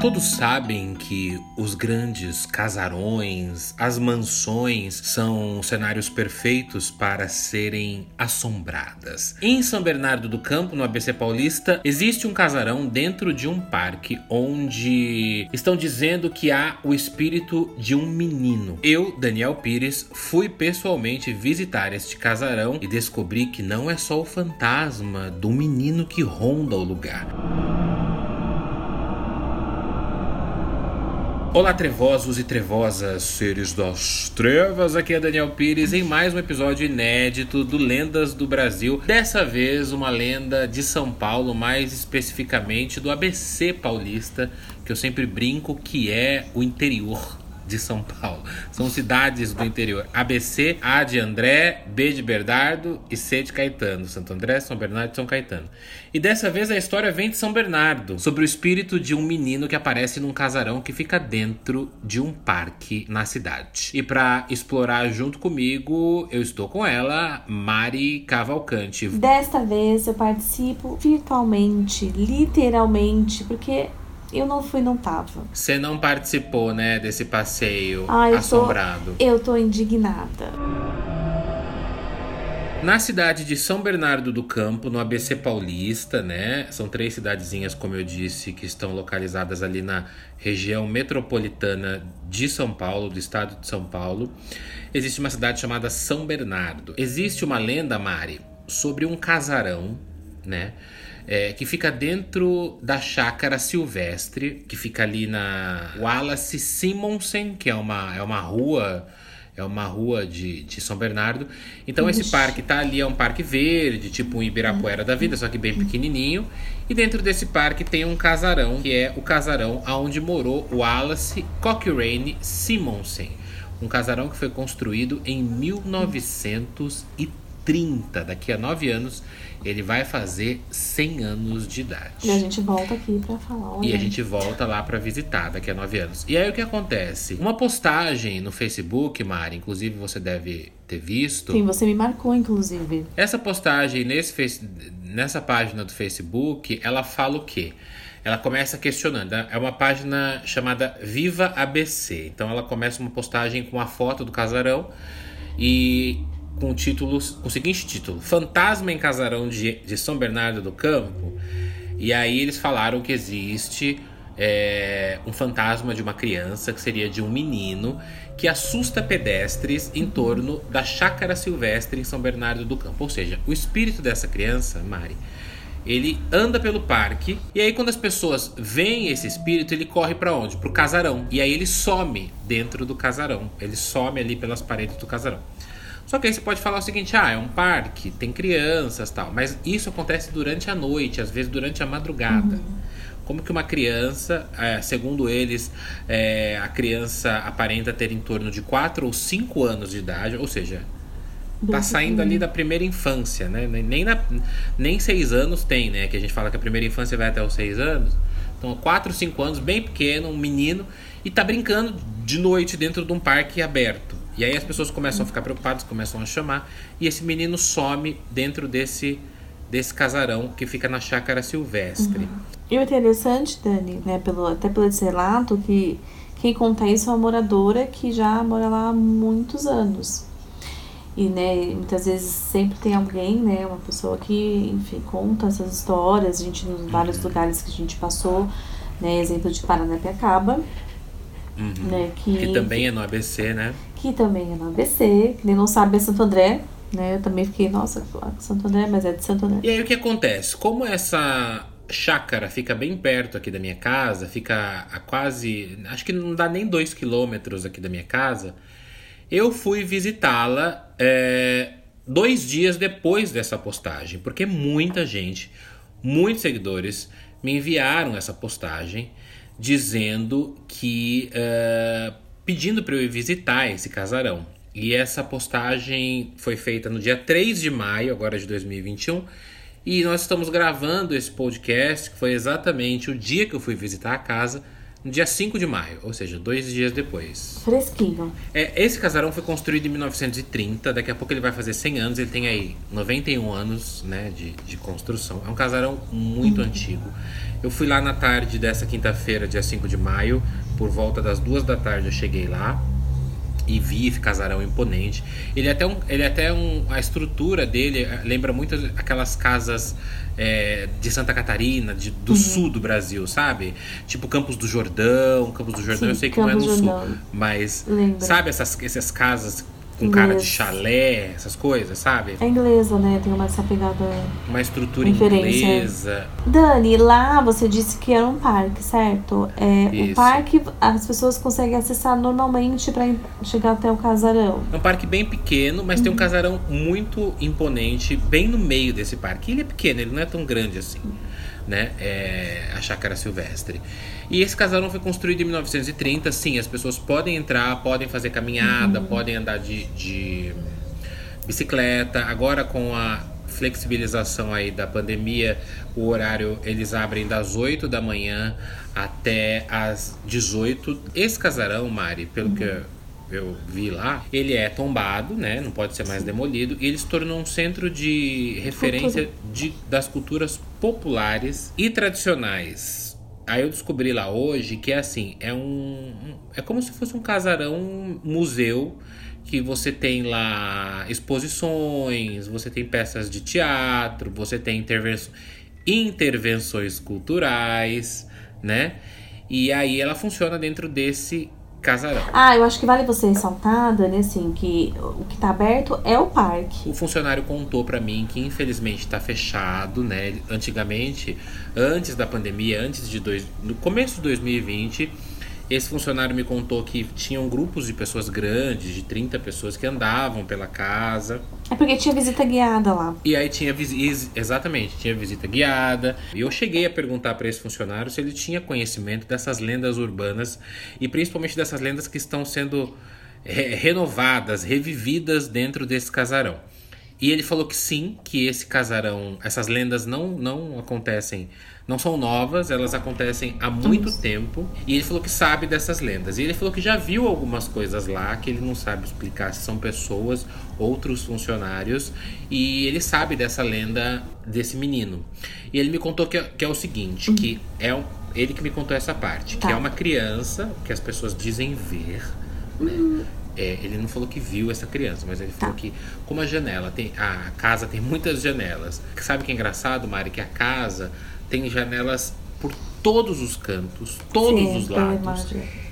Todos sabem que os grandes casarões, as mansões são cenários perfeitos para serem assombradas. Em São Bernardo do Campo, no ABC Paulista, existe um casarão dentro de um parque onde estão dizendo que há o espírito de um menino. Eu, Daniel Pires, fui pessoalmente visitar este casarão e descobri que não é só o fantasma do menino que ronda o lugar. Olá, trevosos e trevosas, seres das trevas. Aqui é Daniel Pires em mais um episódio inédito do Lendas do Brasil. Dessa vez, uma lenda de São Paulo, mais especificamente do ABC paulista, que eu sempre brinco que é o interior de São Paulo. São cidades do interior. ABC, A de André, B de Bernardo e C de Caetano. Santo André, São Bernardo e São Caetano. E dessa vez a história vem de São Bernardo, sobre o espírito de um menino que aparece num casarão que fica dentro de um parque na cidade. E para explorar junto comigo, eu estou com ela, Mari Cavalcante. Desta vez eu participo virtualmente, literalmente, porque eu não fui, não tava. Você não participou, né, desse passeio ah, eu assombrado? Tô, eu tô indignada. Na cidade de São Bernardo do Campo, no ABC Paulista, né? São três cidadezinhas, como eu disse, que estão localizadas ali na região metropolitana de São Paulo, do estado de São Paulo. Existe uma cidade chamada São Bernardo. Existe uma lenda, Mari, sobre um casarão, né? É, que fica dentro da chácara silvestre, que fica ali na Wallace Simonsen, que é uma, é uma rua é uma rua de, de São Bernardo. Então Ixi. esse parque tá ali, é um parque verde, tipo um Ibirapuera da vida, só que bem pequenininho. E dentro desse parque tem um casarão, que é o casarão onde morou Wallace Cochrane Simonsen. Um casarão que foi construído em 1930, daqui a nove anos ele vai fazer 100 anos de idade. E a gente volta aqui para falar. Olha. E a gente volta lá para visitar daqui a 9 anos. E aí o que acontece? Uma postagem no Facebook, Mari, inclusive você deve ter visto. Sim, você me marcou, inclusive. Essa postagem nesse face... nessa página do Facebook, ela fala o quê? Ela começa questionando. É uma página chamada Viva ABC. Então ela começa uma postagem com a foto do casarão e com o com o seguinte título: Fantasma em Casarão de, de São Bernardo do Campo. E aí eles falaram que existe é, um fantasma de uma criança, que seria de um menino, que assusta pedestres em torno da chácara silvestre em São Bernardo do Campo. Ou seja, o espírito dessa criança, Mari, ele anda pelo parque e aí quando as pessoas veem esse espírito, ele corre para onde? Pro casarão. E aí ele some dentro do casarão. Ele some ali pelas paredes do casarão. Só que aí você pode falar o seguinte: ah, é um parque, tem crianças tal. Mas isso acontece durante a noite, às vezes durante a madrugada. Uhum. Como que uma criança, é, segundo eles, é, a criança aparenta ter em torno de 4 ou 5 anos de idade, ou seja, tá saindo ali da primeira infância, né? Nem, na, nem 6 anos tem, né? Que a gente fala que a primeira infância vai até os 6 anos. Então, 4, 5 anos, bem pequeno, um menino, e tá brincando de noite dentro de um parque aberto. E aí as pessoas começam a ficar preocupadas, começam a chamar, e esse menino some dentro desse desse casarão que fica na chácara silvestre. Uhum. E o interessante, Dani, né, pelo, até pelo esse relato, que quem conta isso é uma moradora que já mora lá há muitos anos. E, né, muitas vezes sempre tem alguém, né, uma pessoa que, enfim, conta essas histórias. A gente, nos vários uhum. lugares que a gente passou, né, exemplo de Paranapiacaba, uhum. né, que, que também é no ABC, né? Que também é no ABC, que nem não sabe é Santo André, né? Eu também fiquei, nossa, Santo André, mas é de Santo André. E aí o que acontece? Como essa chácara fica bem perto aqui da minha casa, fica a quase, acho que não dá nem dois quilômetros aqui da minha casa, eu fui visitá-la é, dois dias depois dessa postagem, porque muita gente, muitos seguidores me enviaram essa postagem dizendo que uh, pedindo para eu ir visitar esse casarão. E essa postagem foi feita no dia 3 de maio, agora de 2021. E nós estamos gravando esse podcast, que foi exatamente o dia que eu fui visitar a casa, no dia 5 de maio, ou seja, dois dias depois. Fresquinho. É, esse casarão foi construído em 1930, daqui a pouco ele vai fazer 100 anos, ele tem aí 91 anos né, de, de construção. É um casarão muito uhum. antigo. Eu fui lá na tarde dessa quinta-feira, dia 5 de maio, por volta das duas da tarde eu cheguei lá e vi esse casarão imponente. Ele é até um, ele é até um, a estrutura dele eh, lembra muito aquelas casas é, de Santa Catarina, de, do uhum. sul do Brasil, sabe? Tipo Campos do Jordão, Campos do Jordão, Sim, eu sei que Campos não é no Jordão. sul, mas Lembra. sabe essas, essas casas com cara de chalé, essas coisas, sabe? É inglesa, né? Tem uma essa pegada. Uma estrutura inglesa. Dani, lá você disse que era um parque, certo? É, o parque as pessoas conseguem acessar normalmente para chegar até o casarão. É um parque bem pequeno, mas uhum. tem um uhum. casarão muito imponente bem no meio desse parque. Ele é pequeno, ele não é tão grande assim, né? É a chácara silvestre. E esse casarão foi construído em 1930. Sim, as pessoas podem entrar, podem fazer caminhada, uhum. podem andar de, de bicicleta. Agora com a flexibilização aí da pandemia, o horário eles abrem das 8 da manhã até as 18. Esse casarão, Mari, pelo uhum. que eu vi lá, ele é tombado, né? Não pode ser mais demolido. E ele se tornou um centro de referência de, das culturas populares e tradicionais Aí eu descobri lá hoje que é assim, é um. É como se fosse um casarão museu que você tem lá exposições, você tem peças de teatro, você tem intervenções, intervenções culturais, né? E aí ela funciona dentro desse casarão. Ah, eu acho que vale você ressaltar, Dani, assim, que o que tá aberto é o parque. O funcionário contou para mim que infelizmente tá fechado, né? Antigamente, antes da pandemia, antes de dois, no começo de 2020, esse funcionário me contou que tinham grupos de pessoas grandes, de 30 pessoas que andavam pela casa. É porque tinha visita guiada lá. E aí tinha visita, exatamente, tinha visita guiada. E eu cheguei a perguntar para esse funcionário se ele tinha conhecimento dessas lendas urbanas e principalmente dessas lendas que estão sendo re renovadas, revividas dentro desse casarão. E ele falou que sim, que esse casarão, essas lendas não, não acontecem, não são novas, elas acontecem há muito tempo. E ele falou que sabe dessas lendas. E ele falou que já viu algumas coisas lá, que ele não sabe explicar se são pessoas, outros funcionários. E ele sabe dessa lenda desse menino. E ele me contou que, é, que é o seguinte, que é um, ele que me contou essa parte, tá. que é uma criança que as pessoas dizem ver, né? É, ele não falou que viu essa criança, mas ele falou tá. que, como a janela tem. A casa tem muitas janelas. Sabe o que é engraçado, Mari? Que a casa tem janelas por todos os cantos, todos Sim, os lados.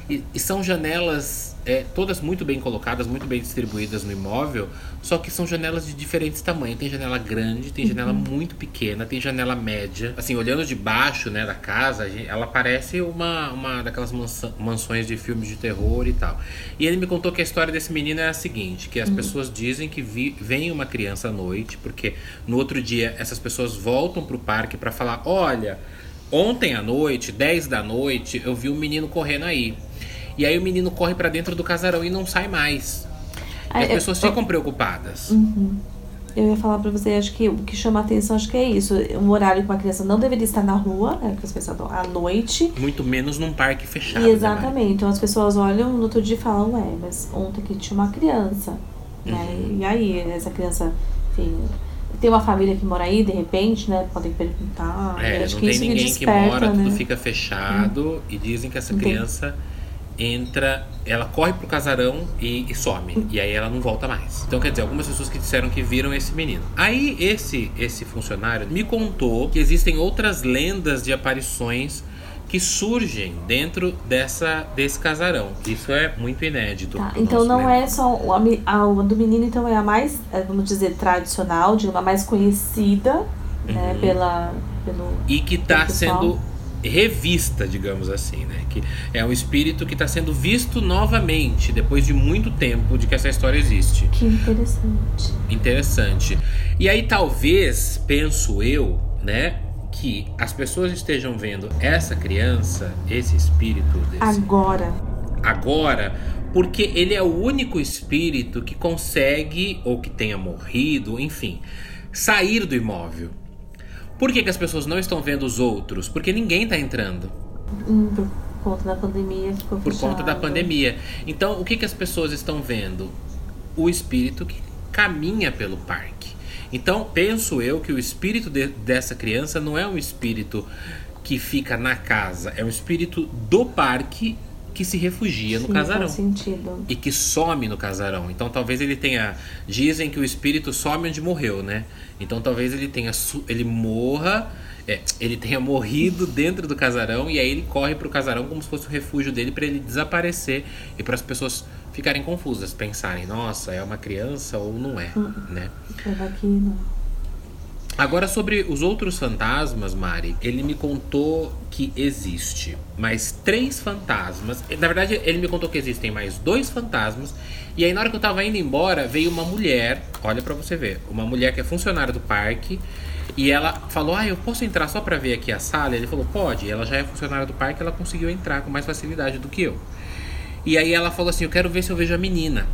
E, e, são janelas é, todas muito bem colocadas, muito bem distribuídas no imóvel, só que são janelas de diferentes tamanhos. Tem janela grande, tem janela uhum. muito pequena, tem janela média. Assim, olhando de baixo né, da casa, ela parece uma, uma daquelas mansões de filmes de terror e tal. E ele me contou que a história desse menino é a seguinte: que as uhum. pessoas dizem que vi, vem uma criança à noite, porque no outro dia essas pessoas voltam pro parque para falar: olha. Ontem à noite, 10 da noite, eu vi um menino correndo aí. E aí o menino corre para dentro do casarão e não sai mais. E as pessoas eu, ficam preocupadas. Uhum. Eu ia falar para você, acho que o que chama a atenção acho que é isso. Um horário que uma criança não deveria estar na rua, né? Porque as pessoas à noite. Muito menos num parque fechado. E né, exatamente. Né, então as pessoas olham no outro dia e falam, ué, mas ontem que tinha uma criança. Né? Uhum. Né? E aí, essa criança, enfim, tem uma família que mora aí, de repente, né? Podem perguntar. É, acho não que tem ninguém desperta, que mora, né? tudo fica fechado uhum. e dizem que essa criança. Tem entra, ela corre pro casarão e, e, some. E aí ela não volta mais. Então, quer dizer, algumas pessoas que disseram que viram esse menino. Aí esse esse funcionário me contou que existem outras lendas de aparições que surgem dentro dessa desse casarão. Isso é muito inédito. Tá, então não é só a, a, do menino, então é a mais, é, vamos dizer, tradicional, de uma mais conhecida, né, uhum. né, pela pelo e que está sendo revista, digamos assim, né? Que é um espírito que está sendo visto novamente depois de muito tempo de que essa história existe. Que interessante. Interessante. E aí talvez penso eu, né? Que as pessoas estejam vendo essa criança, esse espírito desse, agora, agora, porque ele é o único espírito que consegue ou que tenha morrido, enfim, sair do imóvel. Por que, que as pessoas não estão vendo os outros? Porque ninguém está entrando. Hum, por conta da pandemia ficou Por fechado. conta da pandemia. Então, o que, que as pessoas estão vendo? O espírito que caminha pelo parque. Então, penso eu que o espírito de, dessa criança não é um espírito que fica na casa, é um espírito do parque que se refugia no Sim, casarão. Faz sentido. E que some no casarão. Então talvez ele tenha. Dizem que o espírito some onde morreu, né? Então talvez ele tenha. Ele morra. é, ele tenha morrido dentro do casarão e aí ele corre pro casarão como se fosse o refúgio dele para ele desaparecer e para as pessoas ficarem confusas, pensarem, nossa, é uma criança ou não é, né? Leva aqui, não. Agora sobre os outros fantasmas, Mari, ele me contou que existe mais três fantasmas. Na verdade, ele me contou que existem mais dois fantasmas. E aí na hora que eu tava indo embora, veio uma mulher, olha pra você ver, uma mulher que é funcionária do parque, e ela falou: "Ah, eu posso entrar só pra ver aqui a sala?" Ele falou: "Pode". Ela já é funcionária do parque, ela conseguiu entrar com mais facilidade do que eu. E aí ela falou assim: "Eu quero ver se eu vejo a menina".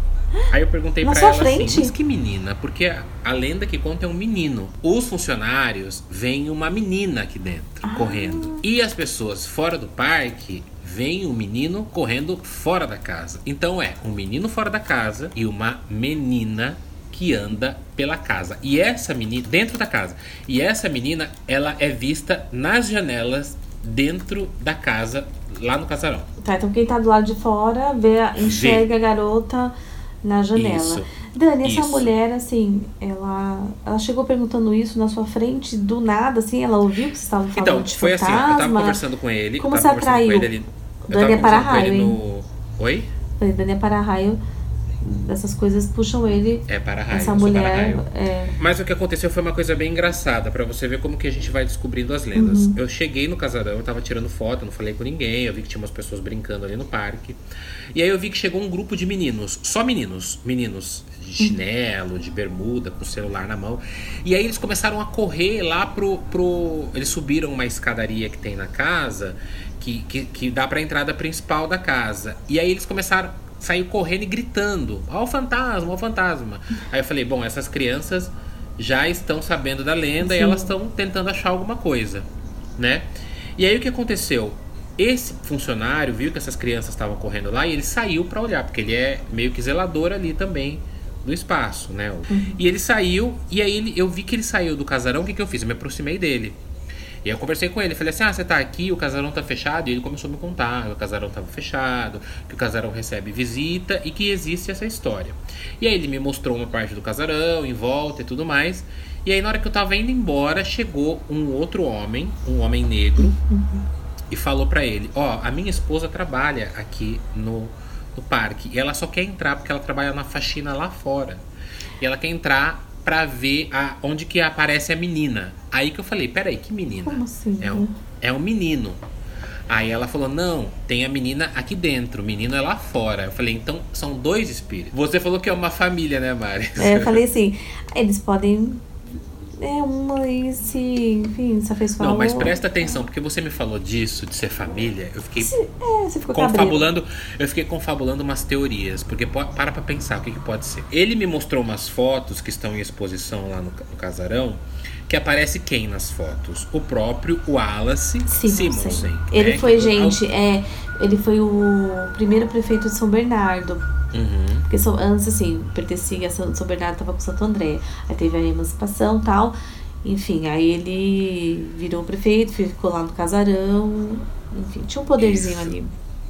Aí eu perguntei sua ela frente? assim: "Mas que menina?" Porque a, a lenda que conta é um menino. Os funcionários veem uma menina aqui dentro Ah. correndo. E as pessoas fora do parque veem um menino correndo fora da casa. Então é um menino fora da casa e uma menina que anda pela casa. E essa menina dentro da casa. E essa menina, ela é vista nas janelas dentro da casa lá no casarão. Tá, então quem tá do lado de fora vê, enxerga a garota na janela. Isso. Dani, essa Isso. mulher, assim, ela, ela chegou perguntando isso na sua frente do nada, assim, ela ouviu que vocês estavam falando Então, de foi assim, eu tava fantasma. conversando com ele. Como você conversando com atraiu? ele ali. Dani é para-raio, no. Oi? Dani é para-raio, essas coisas puxam ele. É para raio. essa mulher. É, Mas o que aconteceu foi uma coisa bem engraçada, pra você ver como que a gente vai descobrindo as lendas. Uhum. Eu cheguei no casarão, eu tava tirando foto, não falei com ninguém, eu vi que tinha umas pessoas brincando ali no parque. E aí eu vi que chegou um grupo de meninos, só meninos, meninos de chinelo, de bermuda, com o celular na mão. E aí eles começaram a correr lá pro. pro... Eles subiram uma escadaria que tem na casa, que, que, que dá pra entrada principal da casa. E aí eles começaram saiu correndo e gritando: Ó, o fantasma, ó, o fantasma. Aí eu falei: bom, essas crianças já estão sabendo da lenda e Sim. elas estão tentando achar alguma coisa, né? E aí o que aconteceu? Esse funcionário viu que essas crianças estavam correndo lá e ele saiu para olhar, porque ele é meio que zelador ali também do espaço, né? E ele saiu, e aí ele- eu vi que ele saiu do casarão, o que, que eu fiz? Eu me aproximei dele. E eu conversei com ele, falei assim: ah, você tá aqui, o casarão tá fechado. E ele começou a me contar que o casarão tava fechado, que o casarão recebe visita e que existe essa história. E aí ele me mostrou uma parte do casarão, em volta e tudo mais. E aí na hora que eu tava indo embora, chegou um outro homem, um homem negro, e falou pra ele: Ó, a minha esposa trabalha aqui no, no parque e ela só quer entrar porque ela trabalha na faxina lá fora. E ela quer entrar pra ver a, onde que aparece a menina. Aí que eu falei: Peraí, que menina? Como assim? É um, é um menino. Aí ela falou: Não, tem a menina aqui dentro, o menino é lá fora. Eu falei: Então são dois espíritos. Você falou que é uma família, né, Mari? É, eu falei assim, eles podem. É uma aí se. Enfim, se afeiçoar. Não, mas presta atenção, porque você me falou disso, de ser família. Eu fiquei Se, é, você ficou cabreiro. confabulando, eu fiquei confabulando umas teorias, porque po- para pra pensar o que, que pode ser. Ele me mostrou umas fotos que estão em exposição lá no, no casarão, que aparece quem nas fotos? O próprio Wallace Simonsen. Simonsen. Ele né? foi, Que- gente, é. Ele foi o primeiro prefeito de São Bernardo. Uhum. Porque antes, assim, pertencia a São, São Bernardo, tava com Santo André. Aí teve a emancipação e tal. Enfim, aí ele virou prefeito, ficou lá no casarão. Enfim, tinha um poderzinho Isso. ali.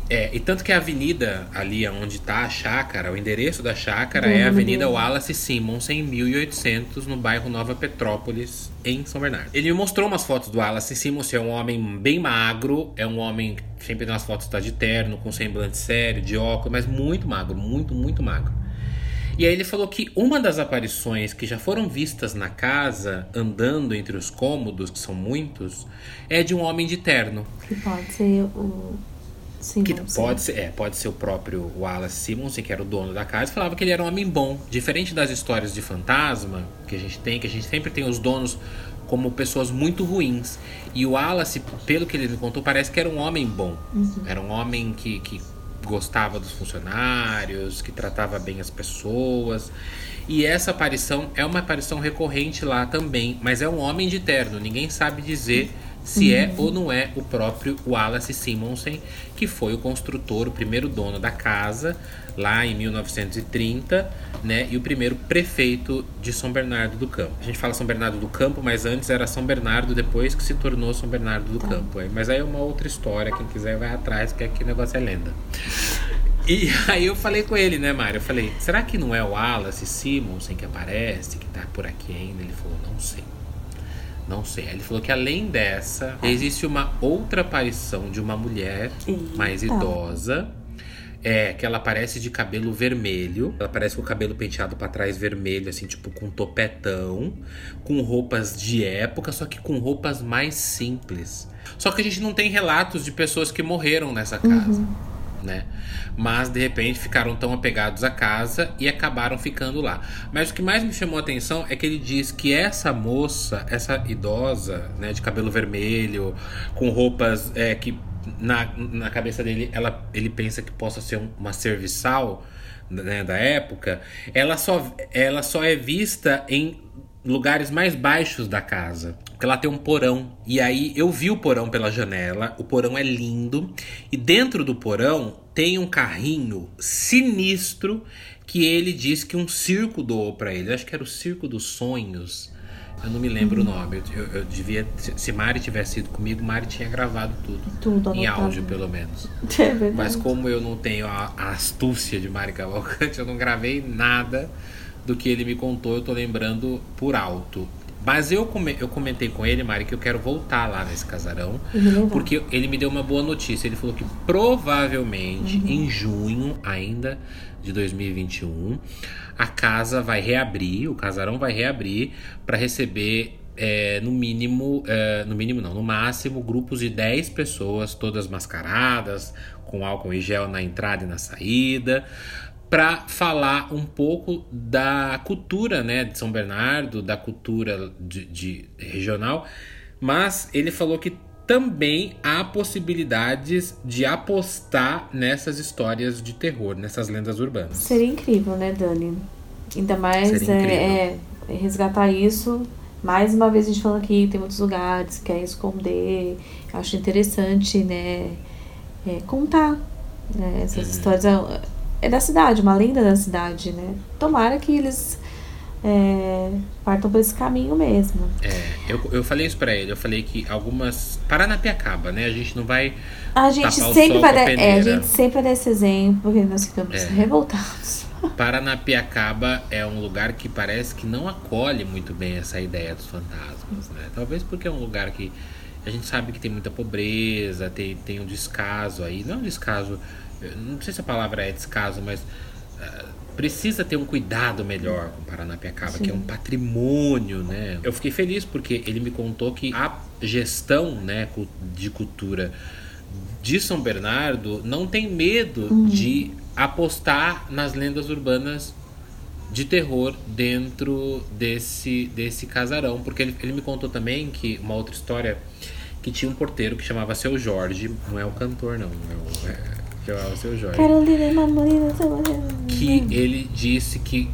É, e tanto que a avenida ali onde tá a chácara, o endereço da chácara é a Avenida. Wallace Simonsen, 1800, no bairro Nova Petrópolis, em São Bernardo. Ele me mostrou umas fotos do Wallace Simonsen, é um homem bem magro, é um homem que sempre nas fotos tá de terno, com semblante sério, de óculos, mas muito magro, muito, muito magro. E aí ele falou que uma das aparições que já foram vistas na casa, andando entre os cômodos, que são muitos, é de um homem de terno. Que pode ser o. Sim, Que pode ser, é, pode ser o próprio Wallace Simonsen, que era o dono da casa, falava que ele era um homem bom. Diferente das histórias de fantasma que a gente tem, que a gente sempre tem os donos como pessoas muito ruins. E o Wallace, pelo que ele me contou, parece que era um homem bom. Era um homem que, que gostava dos funcionários, que tratava bem as pessoas. E essa aparição é uma aparição recorrente lá também, mas é um homem de terno. Ninguém sabe dizer se uhum. é ou não é o próprio Wallace Simonsen, que foi o construtor, o primeiro dono da casa, lá em 1930, né? E o primeiro prefeito de São Bernardo do Campo. A gente fala São Bernardo do Campo, mas antes era São Bernardo, depois que se tornou São Bernardo do tá. Campo. Mas aí é uma outra história, quem quiser vai atrás, porque aqui o negócio é lenda. E aí eu falei com ele, né, Mário? Eu falei, será que não é o Wallace Simonsen que aparece, que tá por aqui ainda? Ele falou, não sei. Não sei. Ele falou que além dessa, existe uma outra aparição de uma mulher Eita. mais idosa. É, que ela aparece de cabelo vermelho. Ela aparece com o cabelo penteado para trás vermelho, assim, tipo com topetão. Com roupas de época, só que com roupas mais simples. Só que a gente não tem relatos de pessoas que morreram nessa casa. Uhum né? Mas de repente ficaram tão apegados à casa e acabaram ficando lá. Mas o que mais me chamou a atenção é que ele diz que essa moça, essa idosa, né, de cabelo vermelho, com roupas é, que na, na cabeça dele ela, ele pensa que possa ser uma serviçal né, da época, ela só, ela só é vista em lugares mais baixos da casa. Porque lá tem um porão. E aí eu vi o porão pela janela. O porão é lindo. E dentro do porão tem um carrinho sinistro que ele diz que um circo doou para ele. Eu acho que era o Circo dos Sonhos. Eu não me lembro uhum. o nome. Eu, eu, devia. Se Mari tivesse ido comigo, Mari tinha gravado tudo. Tudo Em áudio, pelo menos. É verdade. Mas como eu não tenho a, a astúcia de Mari Cavalcante, eu não gravei nada do que ele me contou, eu tô lembrando por alto. Mas eu, come, eu comentei com ele, Mari, que eu quero voltar lá nesse casarão. Uhum. Porque ele me deu uma boa notícia. Ele falou que provavelmente uhum. em junho ainda de 2021 a casa vai reabrir, o casarão vai reabrir para receber é, no mínimo, é, no mínimo não, no máximo, grupos de 10 pessoas, todas mascaradas, com álcool e gel na entrada e na saída, para falar um pouco da cultura né, de São Bernardo, da cultura de, de, regional, mas ele falou que também há possibilidades de apostar nessas histórias de terror, nessas lendas urbanas. Seria incrível, né, Dani? Ainda mais é, é, resgatar isso. Mais uma vez a gente falando aqui, tem muitos lugares que querem esconder. Acho interessante, né, é, contar né, essas uhum. histórias é da cidade, uma lenda da cidade, né? Tomara que eles é, partam por esse caminho mesmo. É, eu, eu falei isso pra ele, eu falei que algumas. Paranapiacaba, né? A gente não vai. A gente sempre vai dar, é, a gente sempre dá esse exemplo, porque nós ficamos é. revoltados. Paranapiacaba é um lugar que parece que não acolhe muito bem essa ideia dos fantasmas, né? Talvez porque é um lugar que a gente sabe que tem muita pobreza, tem, tem um descaso aí, não um descaso não sei se a palavra é descaso, mas uh, precisa ter um cuidado melhor com Paranapiacaba, Sim. que é um patrimônio, né? Eu fiquei feliz porque ele me contou que a gestão, né, de cultura de São Bernardo não tem medo uhum. de apostar nas lendas urbanas de terror dentro desse, desse casarão. Porque ele, ele me contou também que uma outra história que tinha um porteiro que chamava Seu Jorge, não é o cantor, não, é, o, é que é o seu Jorge. Carolina Mamolina, Que ele disse que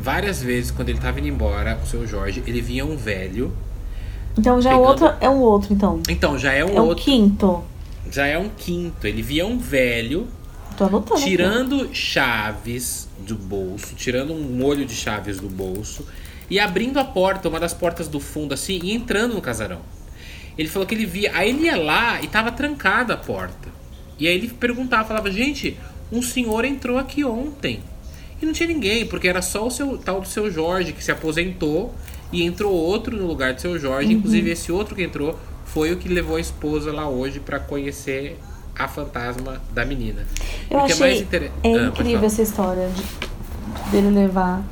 várias vezes, quando ele estava indo embora, o seu Jorge, ele via um velho. Então já pegando... outro, é um outro, então. Então, já é um é outro. É um quinto. Já é um quinto. Ele via um velho tirando aqui. chaves do bolso, tirando um molho de chaves do bolso e abrindo a porta, uma das portas do fundo, assim, e entrando no casarão. Ele falou que ele via. Aí ele ia lá e tava trancada a porta. E aí ele perguntava, falava, gente, um senhor entrou aqui ontem. E não tinha ninguém, porque era só o seu tal do seu Jorge que se aposentou e entrou outro no lugar do seu Jorge. Uhum. Inclusive, esse outro que entrou foi o que levou a esposa lá hoje para conhecer a fantasma da menina. Eu é achei é, inter... é ah, incrível essa história de dele levar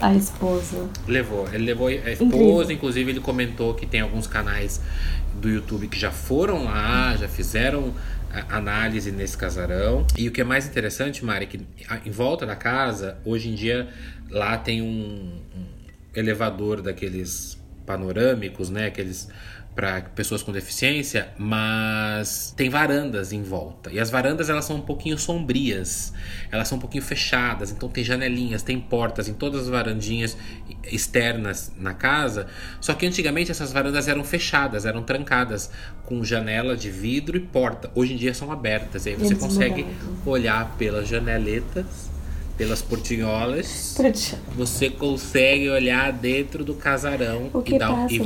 a esposa. Levou, ele levou a esposa, incrível. inclusive ele comentou que tem alguns canais do YouTube que já foram lá, já fizeram análise nesse casarão. E o que é mais interessante, Mari, que em volta da casa, hoje em dia, lá tem um, um elevador daqueles panorâmicos, né? Aqueles para pessoas com deficiência, mas tem varandas em volta. E as varandas elas são um pouquinho sombrias, elas são um pouquinho fechadas, então tem janelinhas, tem portas em todas as varandinhas externas na casa. Só que antigamente essas varandas eram fechadas, eram trancadas com janela de vidro e porta. Hoje em dia são abertas, e aí você consegue olhar pelas janeletas pelas portinholas, você consegue olhar dentro do casarão o que e, dar, e.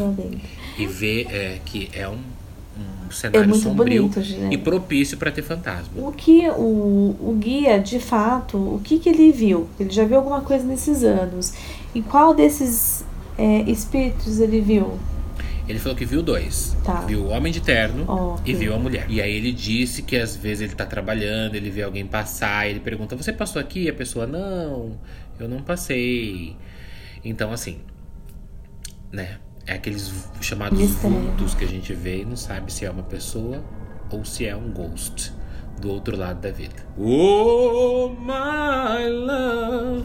e ver é, que é um, um cenário é sombrio bonito, e propício para ter fantasma. O que o, o guia, de fato, o que, que ele viu? Ele já viu alguma coisa nesses anos. E qual desses é, espíritos ele viu? Ele falou que viu dois. Tá. Viu o homem de terno oh, e viu a mulher. E aí ele disse que às vezes ele tá trabalhando, ele vê alguém passar, ele pergunta: Você passou aqui? E a pessoa: Não, eu não passei. Então, assim, né? É aqueles chamados Mistério. vultos que a gente vê e não sabe se é uma pessoa ou se é um ghost do outro lado da vida. Oh, my love.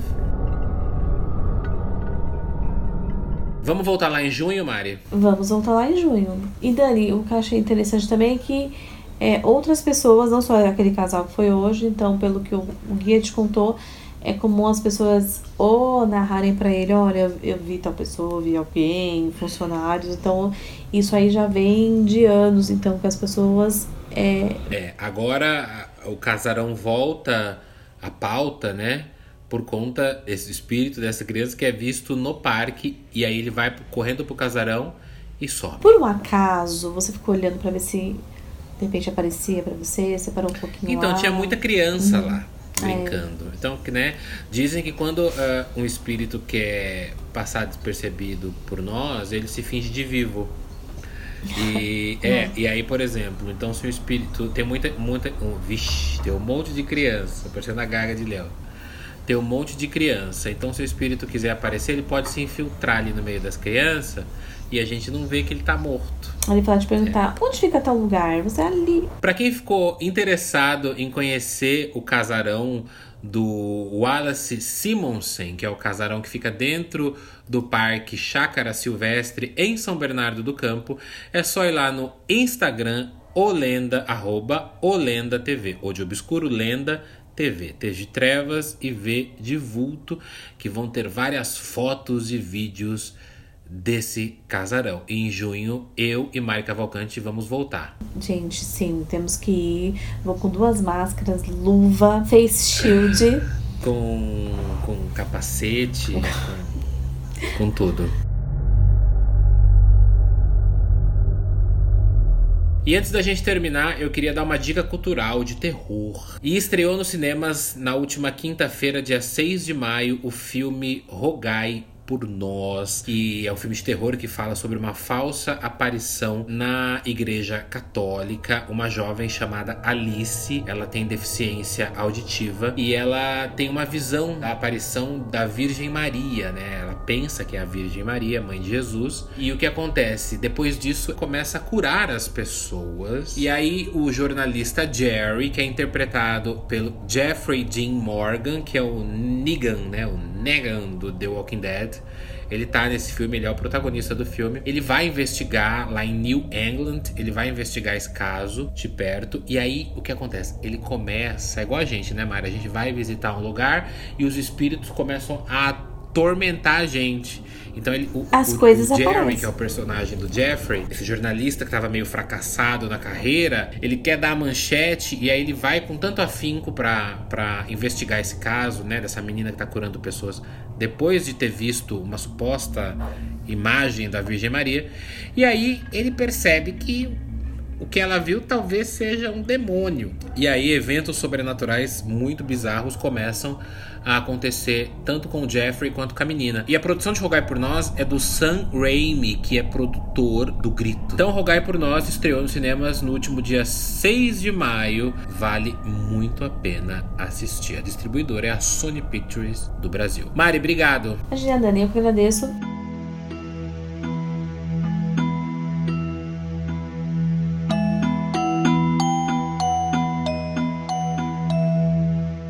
Vamos voltar lá em junho, Mari? Vamos voltar lá em junho. E Dani, o que eu achei interessante também é que é, outras pessoas, não só aquele casal que foi hoje, então, pelo que o, o guia te contou, é comum as pessoas ou narrarem para ele, olha, eu vi tal pessoa, vi alguém, funcionários, então isso aí já vem de anos, então que as pessoas é, é agora o casarão volta à pauta, né? por conta desse espírito dessa criança que é visto no parque e aí ele vai correndo pro casarão e sobe. Por um acaso, você ficou olhando para ver se de repente aparecia para você, você parou um pouquinho Então, lá. tinha muita criança lá é. Brincando. É. Então, né, dizem que quando uh, um espírito quer passar despercebido por nós, ele se finge de vivo. E, é, é, e aí, por exemplo, então se o espírito tem muita, muita, um, vixe, tem um monte de criança, parecendo a gaga de leão tem um monte de criança. Então, se o espírito quiser aparecer, ele pode se infiltrar ali no meio das crianças e a gente não vê que ele tá morto. Ele pode te perguntar: é. onde fica tal lugar? Você é ali. Para quem ficou interessado em conhecer o casarão do Wallace Simonsen, que é o casarão que fica dentro do Parque Chácara Silvestre em São Bernardo do Campo, é só ir lá no Instagram olenda, arroba olenda TV, ou de obscuro lenda TV, T de trevas e V de vulto, que vão ter várias fotos e vídeos desse casarão. E em junho, eu e Mari Cavalcante vamos voltar. Gente, sim, temos que ir. Vou com duas máscaras, luva, face shield. com, com capacete, com, com tudo. E antes da gente terminar, eu queria dar uma dica cultural de terror. E estreou nos cinemas na última quinta-feira, dia 6 de maio, o filme Rogai por Nós, que é um filme de terror que fala sobre uma falsa aparição na igreja católica, uma jovem chamada Alice, ela tem deficiência auditiva e ela tem uma visão da aparição da Virgem Maria, né? Ela pensa que é a Virgem Maria, mãe de Jesus, e o que acontece? Depois disso, começa a curar as pessoas. E aí o jornalista Jerry, que é interpretado pelo Jeffrey Dean Morgan, que é o Negan, né? O Negan do The Walking Dead, ele tá nesse filme, ele é o protagonista do filme. Ele vai investigar lá em New England, ele vai investigar esse caso de perto. E aí o que acontece? Ele começa, é igual a gente, né, Mara? A gente vai visitar um lugar e os espíritos começam a atormentar a gente. Então ele, o, As o, coisas o Jerry, aparecem. que é o personagem do Jeffrey, esse jornalista que estava meio fracassado na carreira, ele quer dar a manchete e aí ele vai com tanto afinco para investigar esse caso, né, dessa menina que tá curando pessoas depois de ter visto uma suposta imagem da Virgem Maria. E aí ele percebe que o que ela viu talvez seja um demônio. E aí eventos sobrenaturais muito bizarros começam a acontecer tanto com o Jeffrey quanto com a menina. E a produção de Rogai por Nós é do Sam Raimi, que é produtor do Grito. Então Rogai por Nós estreou nos cinemas no último dia 6 de maio. Vale muito a pena assistir. A distribuidora é a Sony Pictures do Brasil. Mari, obrigado. Imagina, Dani, eu que agradeço.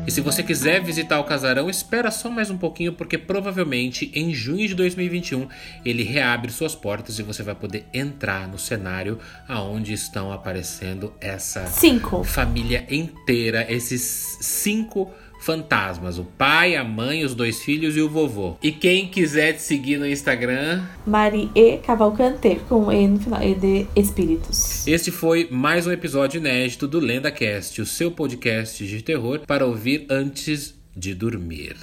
E se você quiser visitar o casarão, espera só mais um pouquinho, porque provavelmente em junho de 2021 ele reabre suas portas e você vai poder entrar no cenário aonde estão aparecendo essa Cinco. família inteira, esses cinco fantasmas: o pai, a mãe, os dois filhos e o vovô. E quem quiser te seguir no Instagram, Mari E Cavalcante, com E no final, E de Espíritos. Este foi mais um episódio inédito do LendaCast, o seu podcast de terror para ouvir antes de dormir.